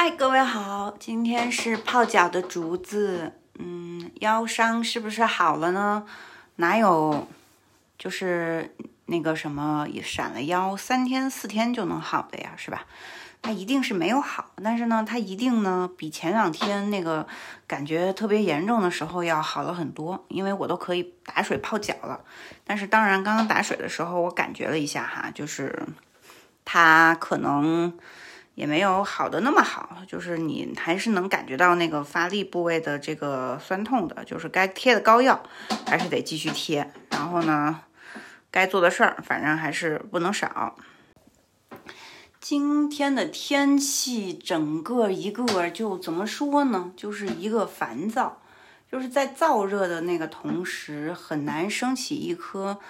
嗨，各位好，今天是泡脚的竹子，嗯，腰伤是不是好了呢？哪有，就是那个什么也闪了腰，三天四天就能好的呀，是吧？它一定是没有好，但是呢，它一定呢比前两天那个感觉特别严重的时候要好了很多，因为我都可以打水泡脚了。但是当然，刚刚打水的时候我感觉了一下哈，就是它可能也没有好的那么好，就是你还是能感觉到那个发力部位的这个酸痛的，就是该贴的膏药还是得继续贴，然后呢，该做的事儿反正还是不能少。今天的天气，整个一个就怎么说呢？就是一个烦躁，就是在燥热的那个同时，很难升起一颗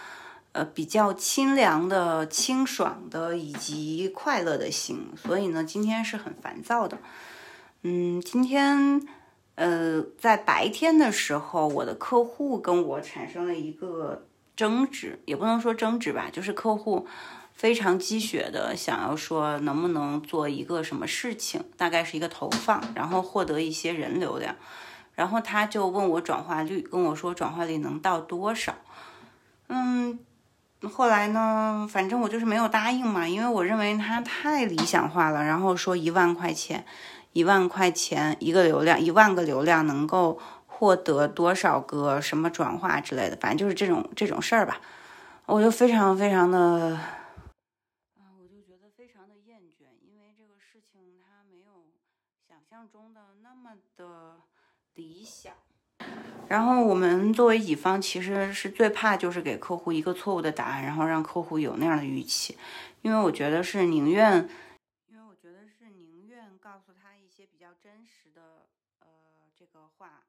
呃比较清凉的、清爽的以及快乐的心。所以呢，今天是很烦躁的。嗯，今天呃在白天的时候，我的客户跟我产生了一个争执，也不能说争执吧，就是客户。非常积雪的想要说能不能做一个什么事情，大概是一个投放，然后获得一些人流量，然后他就问我转化率，跟我说转化率能到多少？嗯，后来呢，反正我就是没有答应嘛，因为我认为他太理想化了，然后说一万块钱，一万块钱一个流量，一万个流量能够获得多少个什么转化之类的，反正就是这种这种事儿吧，我就非常非常的。嗯，我就觉得非常的厌倦，因为这个事情他没有想象中的那么的理想，然后我们作为乙方，其实是最怕就是给客户一个错误的答案，然后让客户有那样的预期，因为我觉得是宁愿，因为我觉得是宁愿告诉他一些比较真实的呃这个话，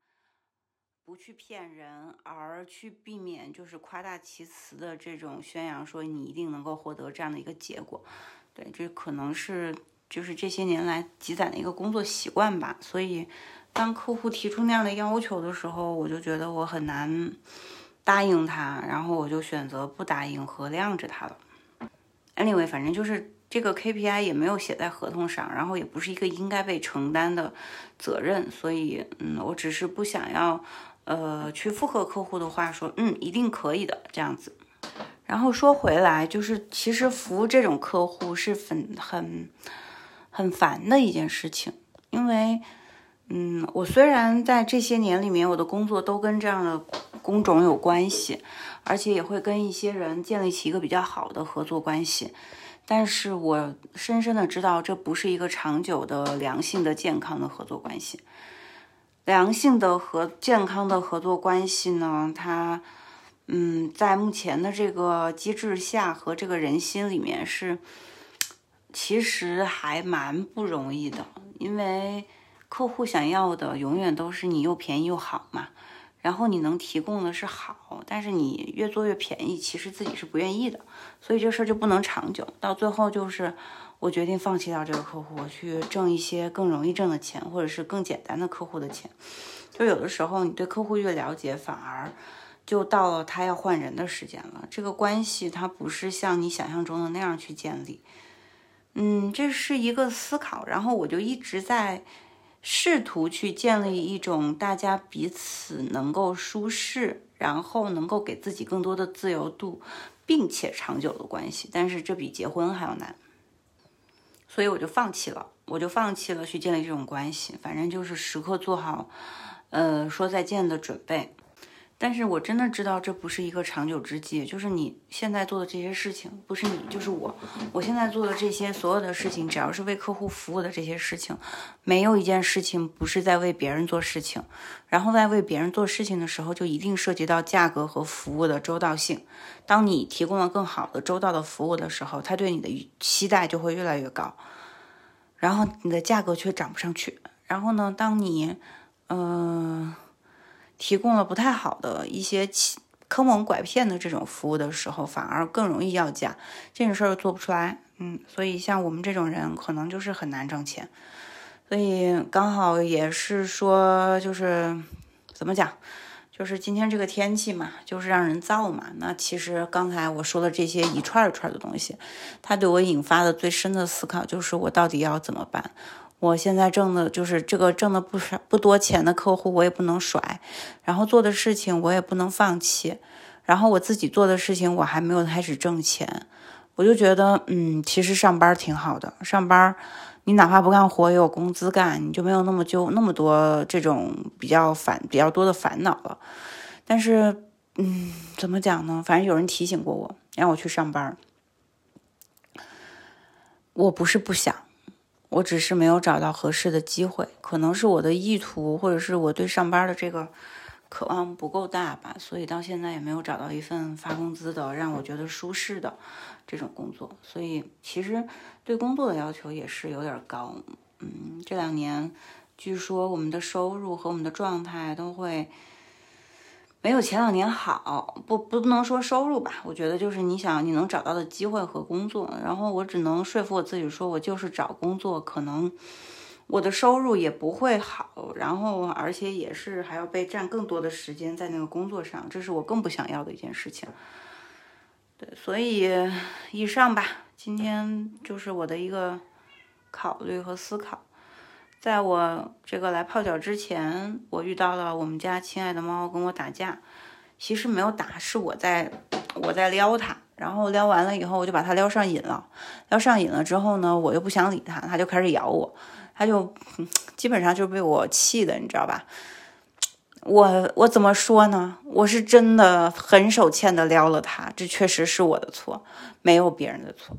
不去骗人，而去避免就是夸大其词的这种宣扬，说你一定能够获得这样的一个结果，对，这可能是。就是这些年来积攒的一个工作习惯吧，所以当客户提出那样的要求的时候，我就觉得我很难答应他，然后我就选择不答应和晾着他了。Anyway，反正就是这个 KPI 也没有写在合同上，然后也不是一个应该被承担的责任，所以嗯，我只是不想要呃去附和客户的话，说嗯一定可以的这样子。然后说回来，就是其实服务这种客户是很很。很烦的一件事情，因为，嗯，我虽然在这些年里面，我的工作都跟这样的工种有关系，而且也会跟一些人建立起一个比较好的合作关系，但是我深深的知道，这不是一个长久的、良性的、健康的合作关系。良性的和健康的合作关系呢，它，嗯，在目前的这个机制下和这个人心里面是。其实还蛮不容易的，因为客户想要的永远都是你又便宜又好嘛。然后你能提供的是好，但是你越做越便宜，其实自己是不愿意的。所以这事儿就不能长久。到最后就是我决定放弃掉这个客户，去挣一些更容易挣的钱，或者是更简单的客户的钱。就有的时候你对客户越了解，反而就到了他要换人的时间了。这个关系它不是像你想象中的那样去建立。嗯，这是一个思考，然后我就一直在试图去建立一种大家彼此能够舒适，然后能够给自己更多的自由度，并且长久的关系。但是这比结婚还要难，所以我就放弃了，我就放弃了去建立这种关系。反正就是时刻做好，呃，说再见的准备。但是我真的知道这不是一个长久之计，就是你现在做的这些事情，不是你就是我。我现在做的这些所有的事情，只要是为客户服务的这些事情，没有一件事情不是在为别人做事情。然后在为别人做事情的时候，就一定涉及到价格和服务的周到性。当你提供了更好的周到的服务的时候，他对你的期待就会越来越高，然后你的价格却涨不上去。然后呢，当你，嗯。提供了不太好的一些坑蒙拐骗的这种服务的时候，反而更容易要价，这种事儿做不出来。嗯，所以像我们这种人，可能就是很难挣钱。所以刚好也是说，就是怎么讲，就是今天这个天气嘛，就是让人燥嘛。那其实刚才我说的这些一串一串的东西，它对我引发的最深的思考就是，我到底要怎么办？我现在挣的就是这个挣的不少不多钱的客户，我也不能甩，然后做的事情我也不能放弃，然后我自己做的事情我还没有开始挣钱，我就觉得，嗯，其实上班挺好的，上班你哪怕不干活也有工资干，你就没有那么就那么多这种比较烦比较多的烦恼了。但是，嗯，怎么讲呢？反正有人提醒过我，让我去上班，我不是不想。我只是没有找到合适的机会，可能是我的意图，或者是我对上班的这个渴望不够大吧，所以到现在也没有找到一份发工资的、让我觉得舒适的这种工作。所以其实对工作的要求也是有点高。嗯，这两年据说我们的收入和我们的状态都会。没有前两年好，不不能说收入吧，我觉得就是你想你能找到的机会和工作，然后我只能说服我自己，说我就是找工作，可能我的收入也不会好，然后而且也是还要被占更多的时间在那个工作上，这是我更不想要的一件事情。对，所以以上吧，今天就是我的一个考虑和思考。在我这个来泡脚之前，我遇到了我们家亲爱的猫跟我打架。其实没有打，是我在我在撩它，然后撩完了以后，我就把它撩上瘾了。撩上瘾了之后呢，我又不想理它，它就开始咬我，它就基本上就被我气的，你知道吧？我我怎么说呢？我是真的很手欠的撩了它，这确实是我的错，没有别人的错。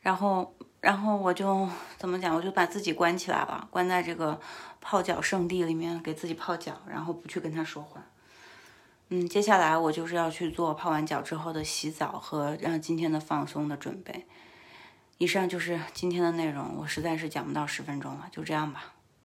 然后。然后我就怎么讲，我就把自己关起来了，关在这个泡脚圣地里面，给自己泡脚，然后不去跟他说话。嗯，接下来我就是要去做泡完脚之后的洗澡和让今天的放松的准备。以上就是今天的内容，我实在是讲不到十分钟了，就这样吧。